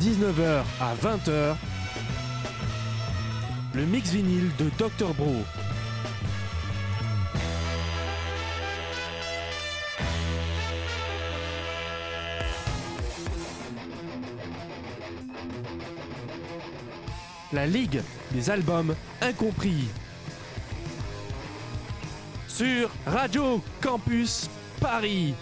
19h à 20h, le mix vinyle de Dr. Bro. La Ligue des albums incompris. Sur Radio Campus Paris.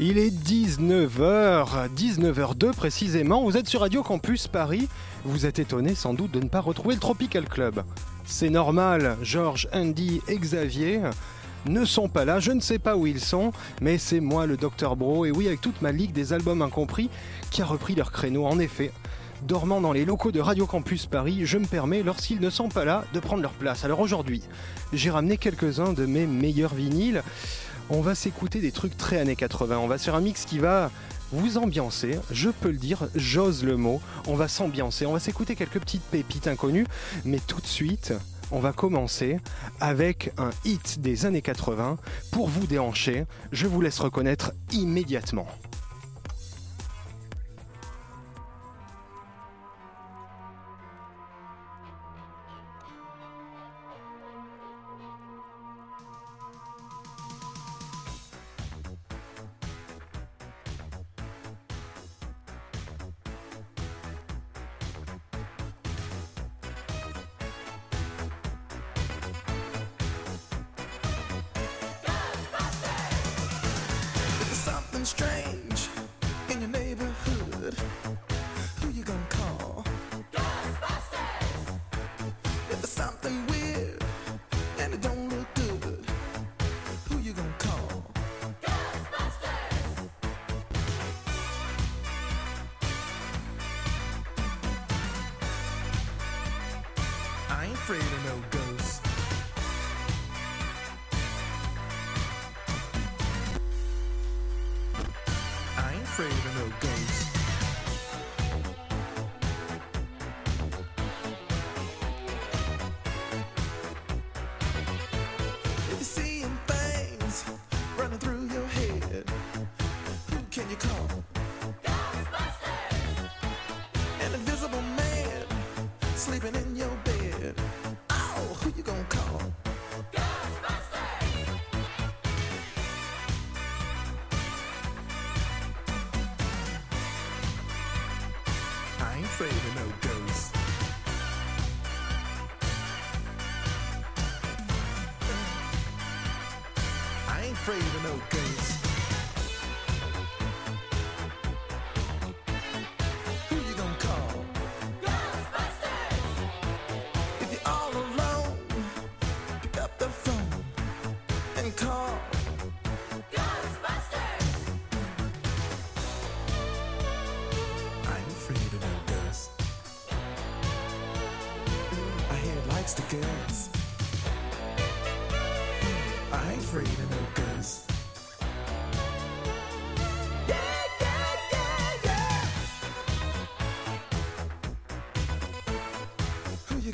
Il est 19h, 19h02 précisément, vous êtes sur Radio Campus Paris, vous êtes étonné sans doute de ne pas retrouver le Tropical Club. C'est normal, Georges, Andy et Xavier ne sont pas là, je ne sais pas où ils sont, mais c'est moi le Dr Bro, et oui avec toute ma ligue des albums incompris, qui a repris leur créneau en effet. Dormant dans les locaux de Radio Campus Paris, je me permets, lorsqu'ils ne sont pas là, de prendre leur place. Alors aujourd'hui, j'ai ramené quelques-uns de mes meilleurs vinyles on va s'écouter des trucs très années 80. On va faire un mix qui va vous ambiancer, je peux le dire, j'ose le mot. On va s'ambiancer, on va s'écouter quelques petites pépites inconnues, mais tout de suite, on va commencer avec un hit des années 80 pour vous déhancher. Je vous laisse reconnaître immédiatement. freedom.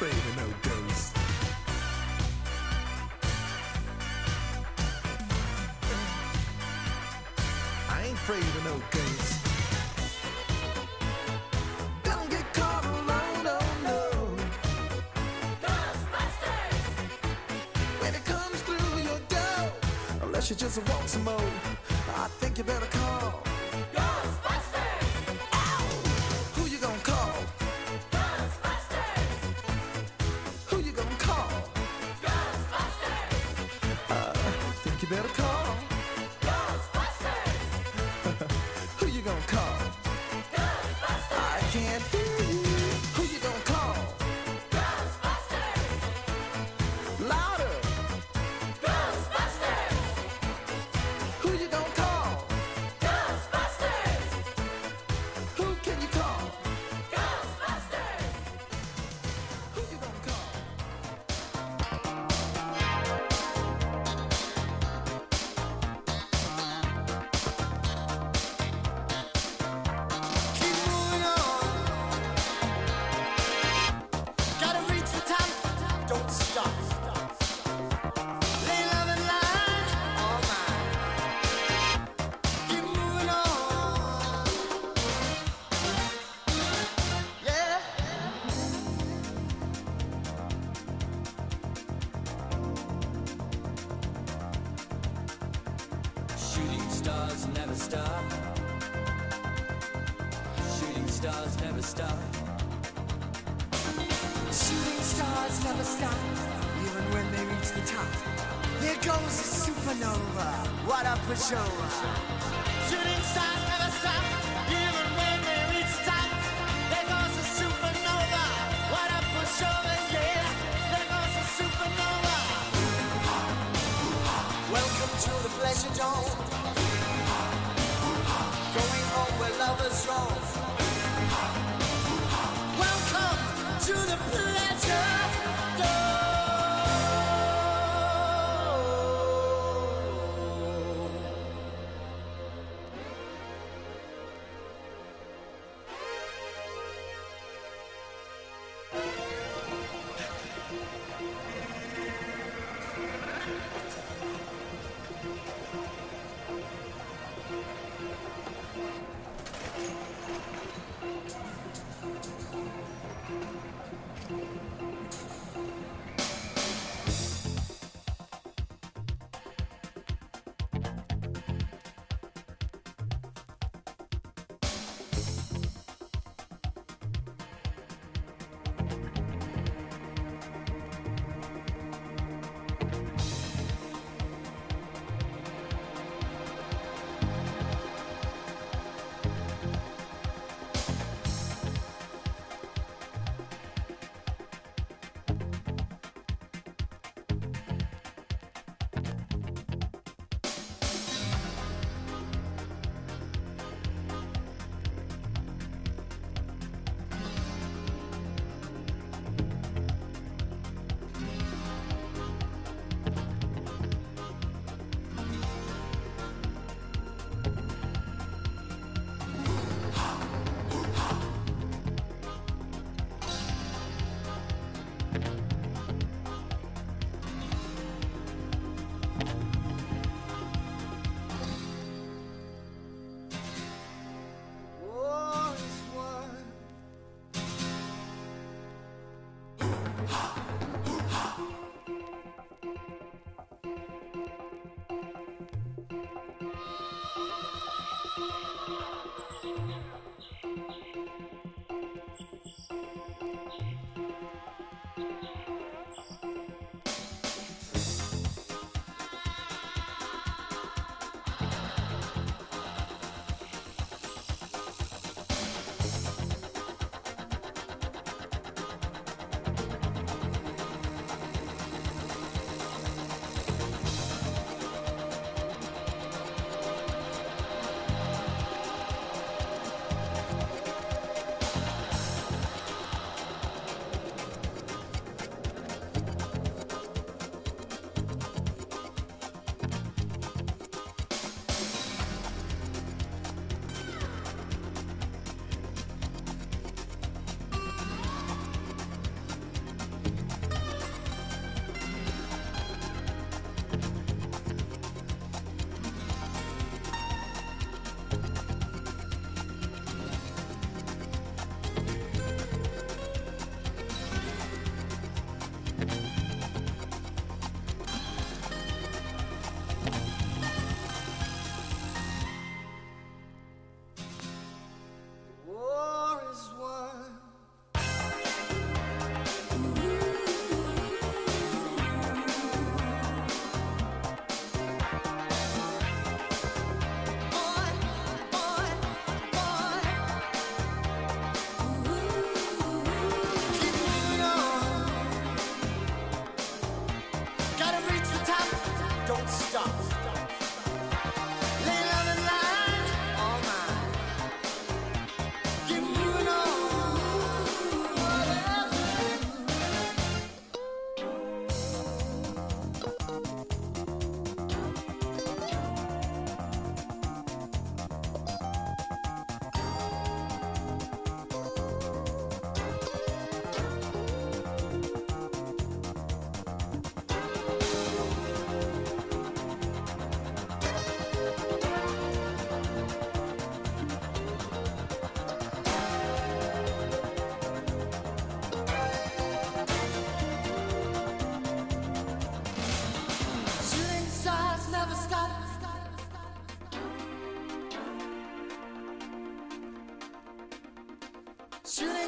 saving no dose. I ain't afraid of no ghosts. Don't get caught alone, no, oh, no. Ghostbusters! When it comes through your door, unless you just want some more.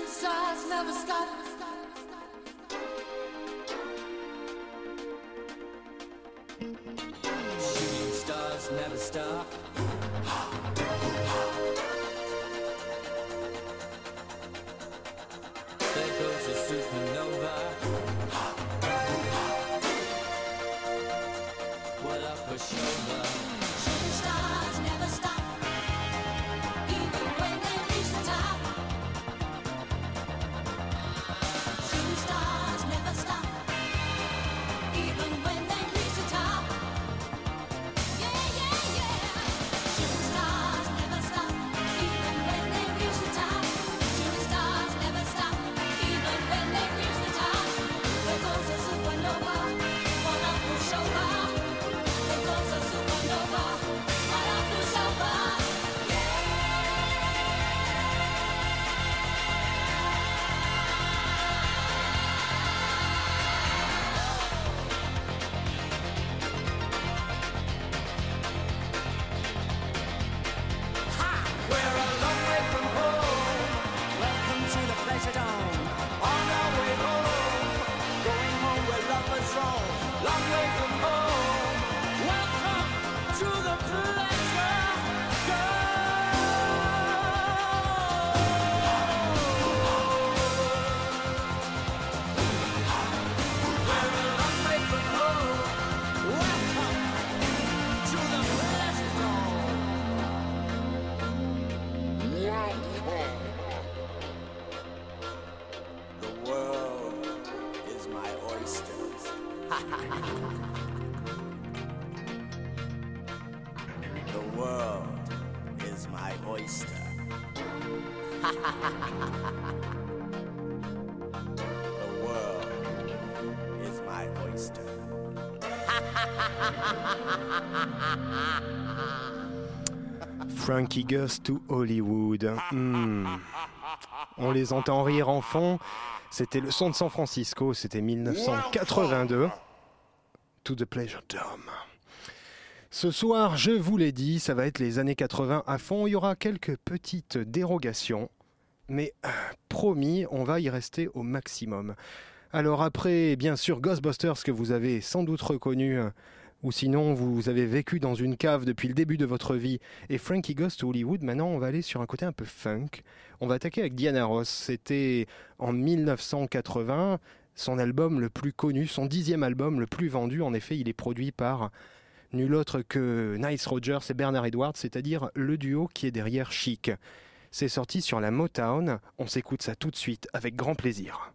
Stars never stop. Shooting stars never stop. The world is my oyster. the world is my oyster. Frankie Goes to Hollywood. Hmm. On les entend rire en fond. C'était le son de San Francisco, c'était 1982. To the Pleasure Dome. Ce soir, je vous l'ai dit, ça va être les années 80 à fond. Il y aura quelques petites dérogations, mais euh, promis, on va y rester au maximum. Alors après, bien sûr, Ghostbusters que vous avez sans doute reconnu, euh, ou sinon vous avez vécu dans une cave depuis le début de votre vie, et Frankie Goes to Hollywood, maintenant on va aller sur un côté un peu funk. On va attaquer avec Diana Ross. C'était en 1980, son album le plus connu, son dixième album le plus vendu. En effet, il est produit par nul autre que Nice Rogers et Bernard Edwards, c'est-à-dire le duo qui est derrière Chic. C'est sorti sur la Motown. On s'écoute ça tout de suite avec grand plaisir.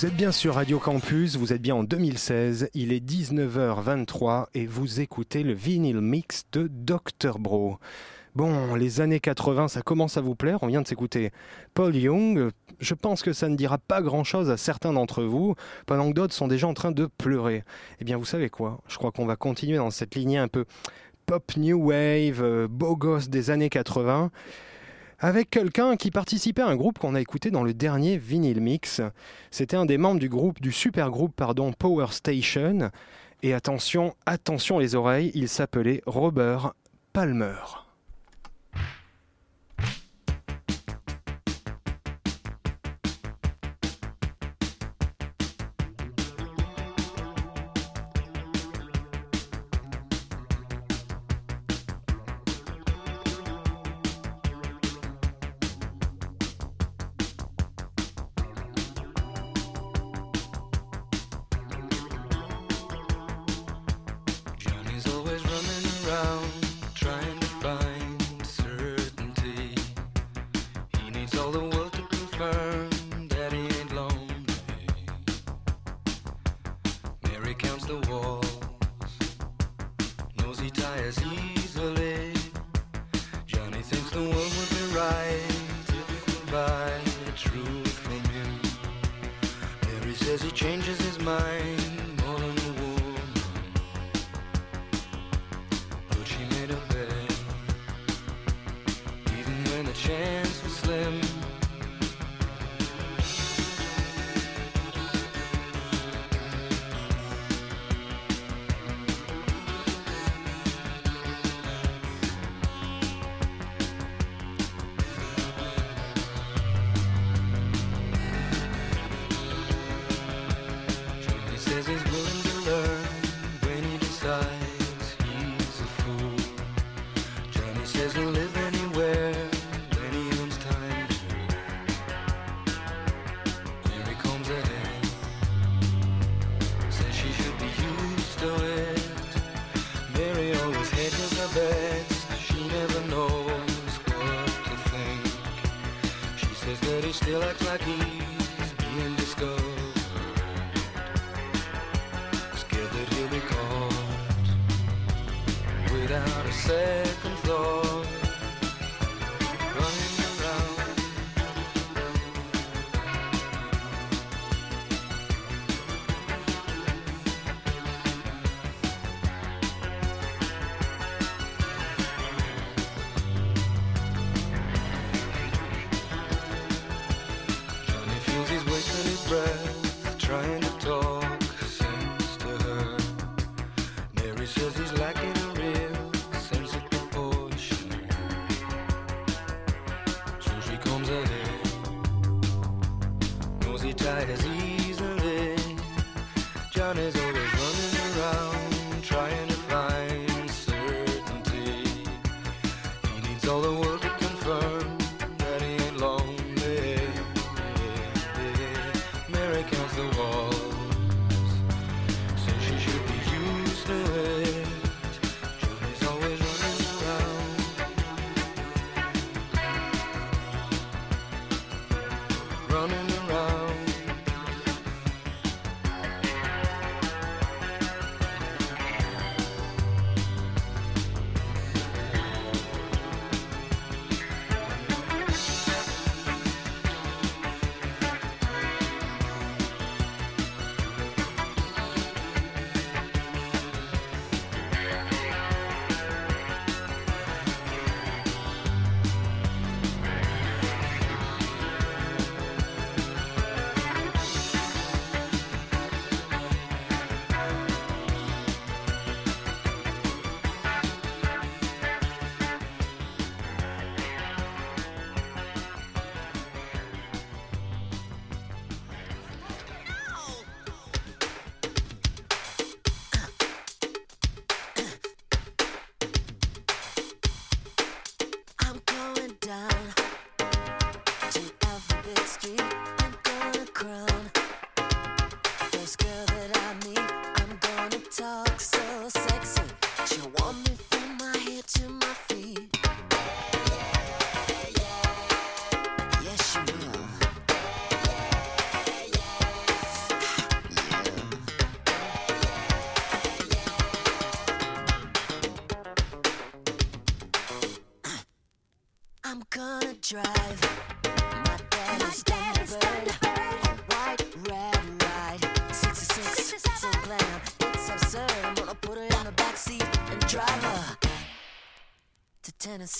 Vous êtes bien sur Radio Campus, vous êtes bien en 2016, il est 19h23 et vous écoutez le vinyle mix de Dr Bro. Bon, les années 80, ça commence à vous plaire, on vient de s'écouter Paul Young, je pense que ça ne dira pas grand-chose à certains d'entre vous, pendant que d'autres sont déjà en train de pleurer. Eh bien vous savez quoi, je crois qu'on va continuer dans cette lignée un peu pop new wave, euh, beau gosse des années 80 avec quelqu'un qui participait à un groupe qu'on a écouté dans le dernier vinyle mix. C'était un des membres du groupe, du super groupe, pardon, Power Station. Et attention, attention les oreilles, il s'appelait Robert Palmer.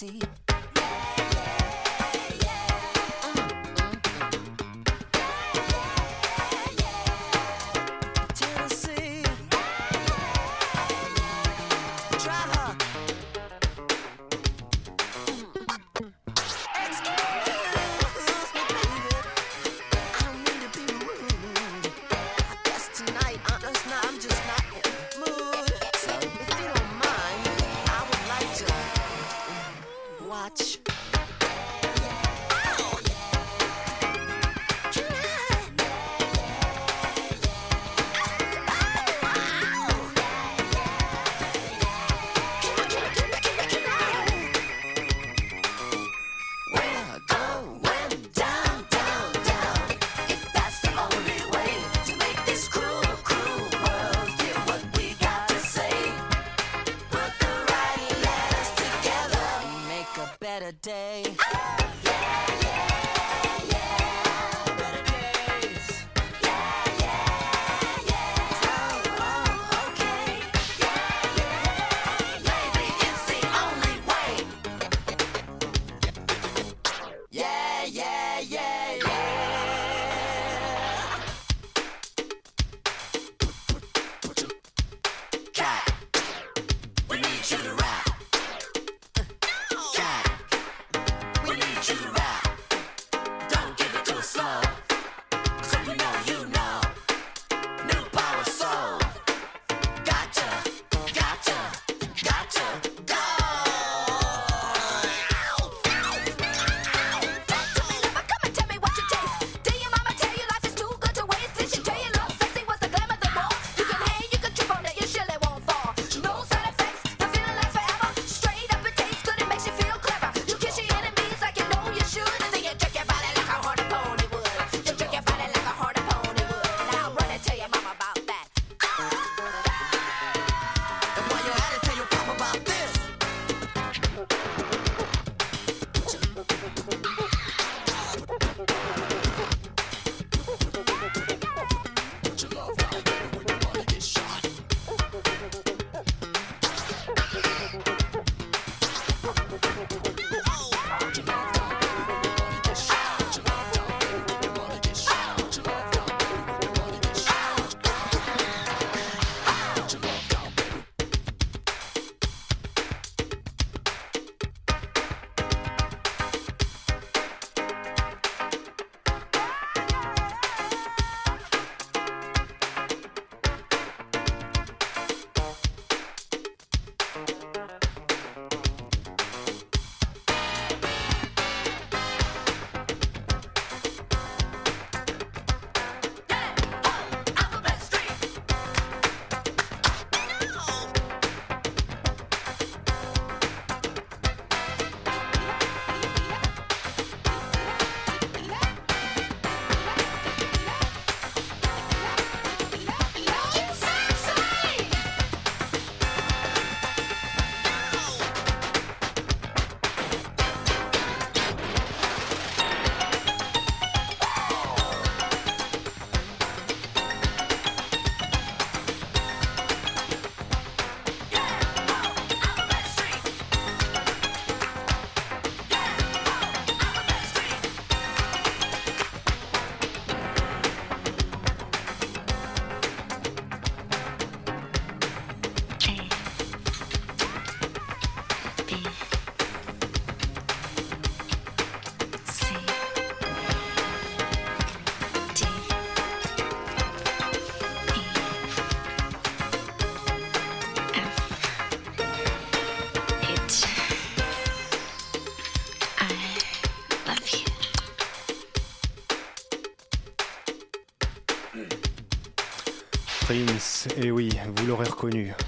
To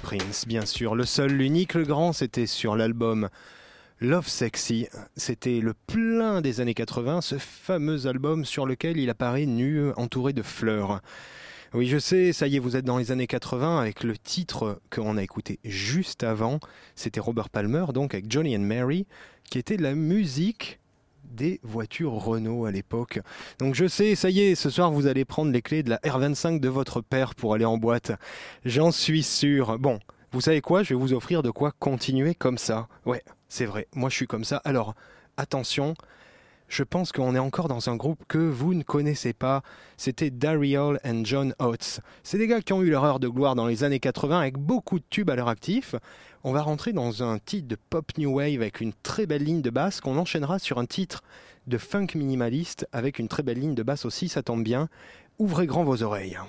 Prince, bien sûr. Le seul, l'unique, le grand, c'était sur l'album Love Sexy. C'était le plein des années 80, ce fameux album sur lequel il apparaît nu, entouré de fleurs. Oui, je sais, ça y est, vous êtes dans les années 80 avec le titre qu'on a écouté juste avant. C'était Robert Palmer, donc avec Johnny and Mary, qui était la musique des voitures Renault à l'époque. Donc je sais, ça y est, ce soir vous allez prendre les clés de la R25 de votre père pour aller en boîte. J'en suis sûr. Bon, vous savez quoi? Je vais vous offrir de quoi continuer comme ça. Ouais, c'est vrai, moi je suis comme ça. Alors, attention, je pense qu'on est encore dans un groupe que vous ne connaissez pas. C'était Daryl and John Oates. C'est des gars qui ont eu leur heure de gloire dans les années 80 avec beaucoup de tubes à leur actif. On va rentrer dans un titre de pop new wave avec une très belle ligne de basse qu'on enchaînera sur un titre de funk minimaliste avec une très belle ligne de basse aussi, ça tombe bien. Ouvrez grand vos oreilles.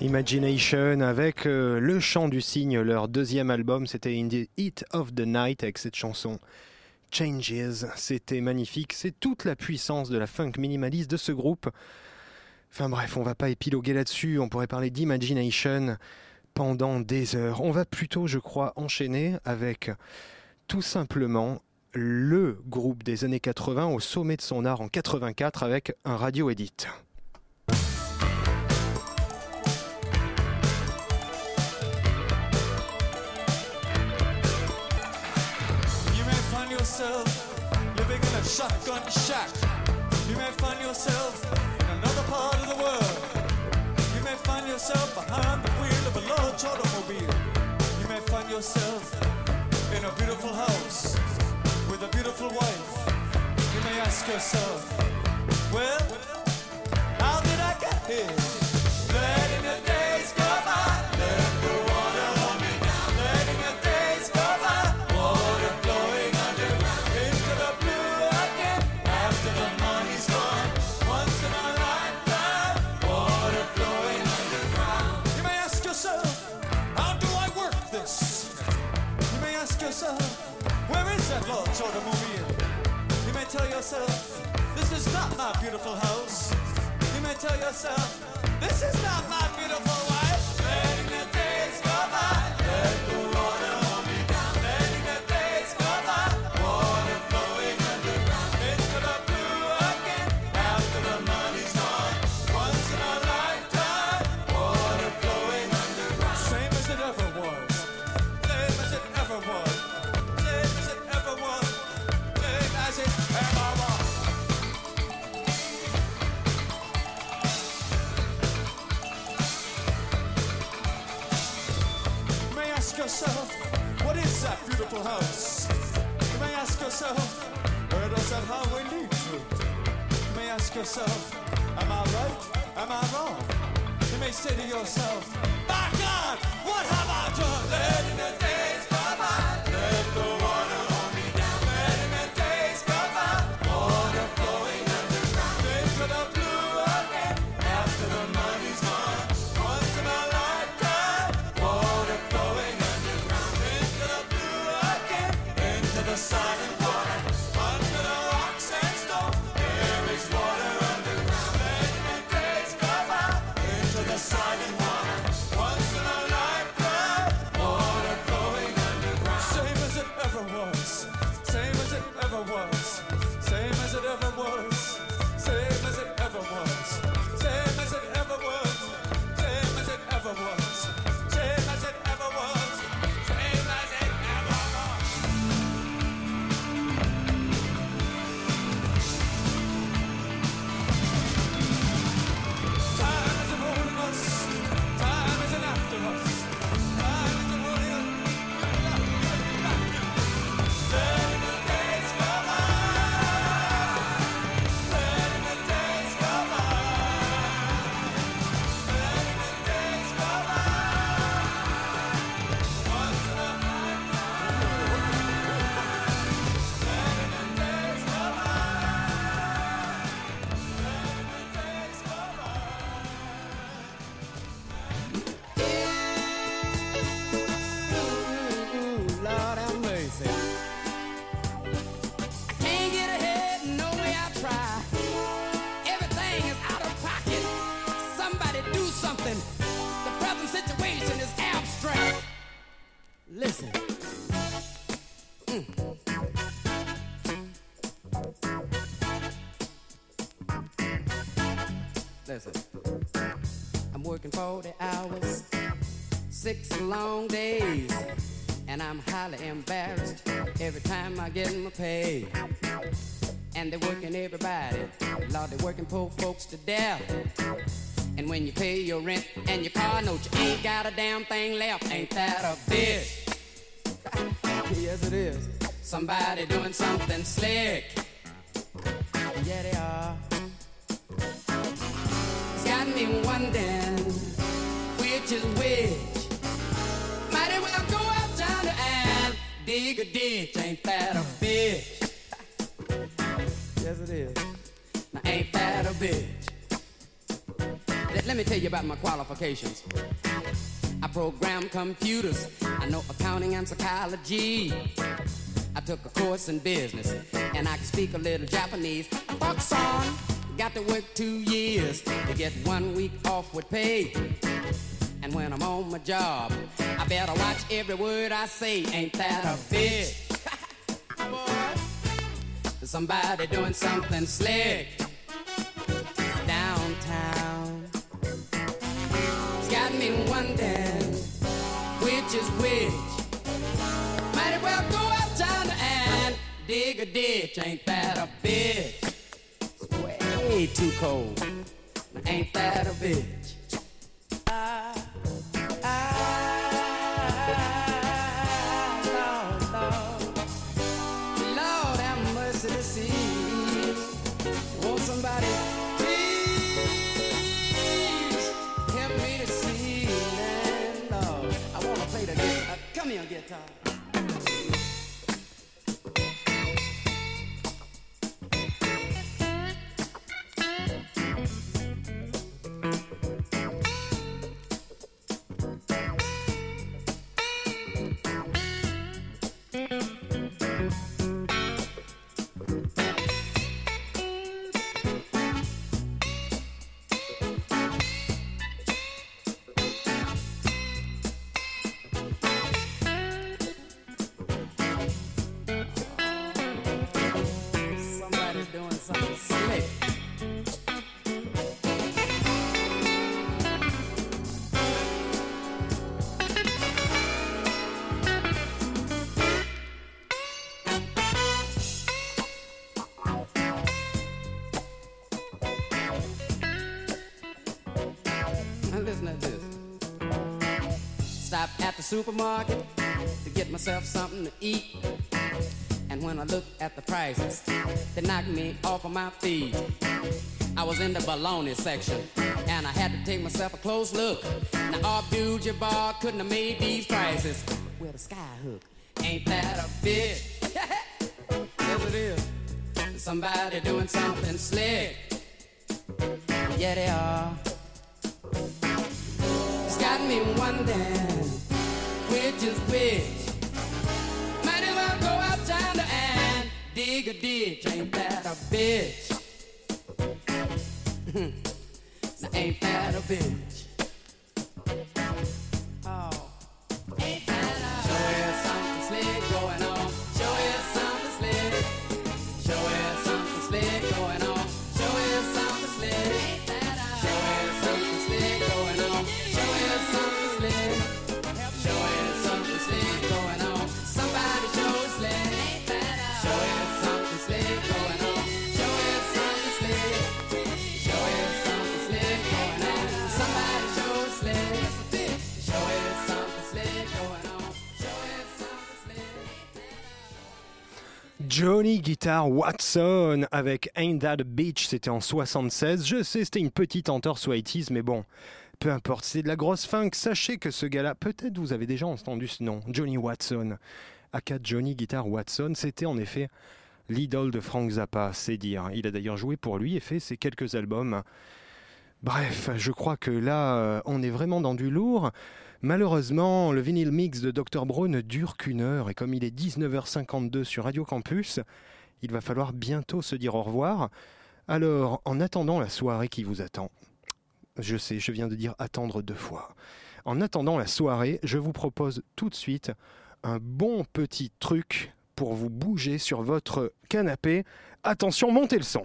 Imagination avec euh, Le Chant du Cygne, leur deuxième album, c'était In the Heat of the Night avec cette chanson Changes. C'était magnifique, c'est toute la puissance de la funk minimaliste de ce groupe. Enfin bref, on va pas épiloguer là-dessus, on pourrait parler d'Imagination pendant des heures. On va plutôt, je crois, enchaîner avec tout simplement le groupe des années 80 au sommet de son art en 84 avec un radio edit. Yourself living in a shotgun shack. You may find yourself in another part of the world. You may find yourself behind the wheel of a large automobile. You may find yourself in a beautiful house with a beautiful wife. You may ask yourself, well, how did I get here? Yourself, this is not my beautiful house. You may tell yourself, this is not my beautiful that house? You may ask yourself, where does that highway lead to? You may ask yourself, am I right? Am I wrong? You may say to yourself, damn thing left. Ain't that a bitch? yes, it is. Somebody doing something slick. Yeah, they are. It's got me wondering which is which. Might as well go uptown and dig a ditch. Ain't that a bitch? yes, it is. Now, ain't that a bitch? let, let me tell you about my qualifications. Took a course in business, and I can speak a little Japanese. Fuck got to work two years to get one week off with pay. And when I'm on my job, I better watch every word I say. Ain't that a bitch? Somebody doing something slick a ditch. Ain't that a bitch? It's way too cold. Ain't that a bitch? Ah, ah, Lord, Lord. Lord have mercy to see. Won't somebody please help me to see? Man, Lord, I want to play the guitar. Come here, guitar. Supermarket to get myself something to eat. And when I look at the prices, they knock me off of my feet. I was in the bologna section, and I had to take myself a close look. Now, Abdul Bar couldn't have made these prices with a sky hook. Ain't that a bitch? yes, it is. Somebody doing something slick. Yeah, they are. It's got me wondering is which. Might as well go uptown and dig a ditch. Ain't that a bitch? Ain't that a bitch? Johnny Guitar Watson avec Ain't That a Beach, c'était en 76. Je sais, c'était une petite entorse aux 80s, mais bon, peu importe, c'est de la grosse funk. Sachez que ce gars-là, peut-être vous avez déjà entendu ce nom, Johnny Watson. aka Johnny Guitar Watson, c'était en effet l'idole de Frank Zappa, c'est dire. Il a d'ailleurs joué pour lui et fait ses quelques albums. Bref, je crois que là, euh, on est vraiment dans du lourd. Malheureusement, le vinyle mix de Dr. Bro ne dure qu'une heure et comme il est 19h52 sur Radio Campus, il va falloir bientôt se dire au revoir. Alors, en attendant la soirée qui vous attend, je sais, je viens de dire attendre deux fois. En attendant la soirée, je vous propose tout de suite un bon petit truc pour vous bouger sur votre canapé. Attention, montez le son.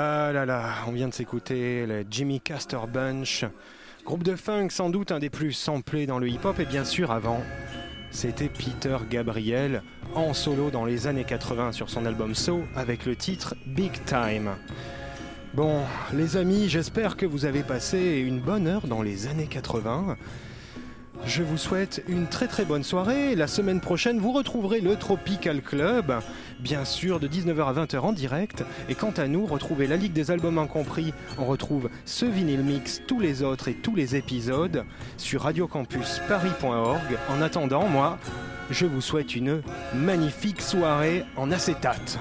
Ah là là, on vient de s'écouter le Jimmy Castor Bunch, groupe de funk sans doute un des plus samplés dans le hip-hop et bien sûr avant, c'était Peter Gabriel en solo dans les années 80 sur son album So avec le titre Big Time. Bon, les amis, j'espère que vous avez passé une bonne heure dans les années 80. Je vous souhaite une très très bonne soirée. La semaine prochaine, vous retrouverez le Tropical Club, bien sûr de 19h à 20h en direct. Et quant à nous, retrouvez la Ligue des Albums Incompris. On retrouve ce vinyle mix, tous les autres et tous les épisodes sur radiocampusparis.org. En attendant, moi, je vous souhaite une magnifique soirée en acétate.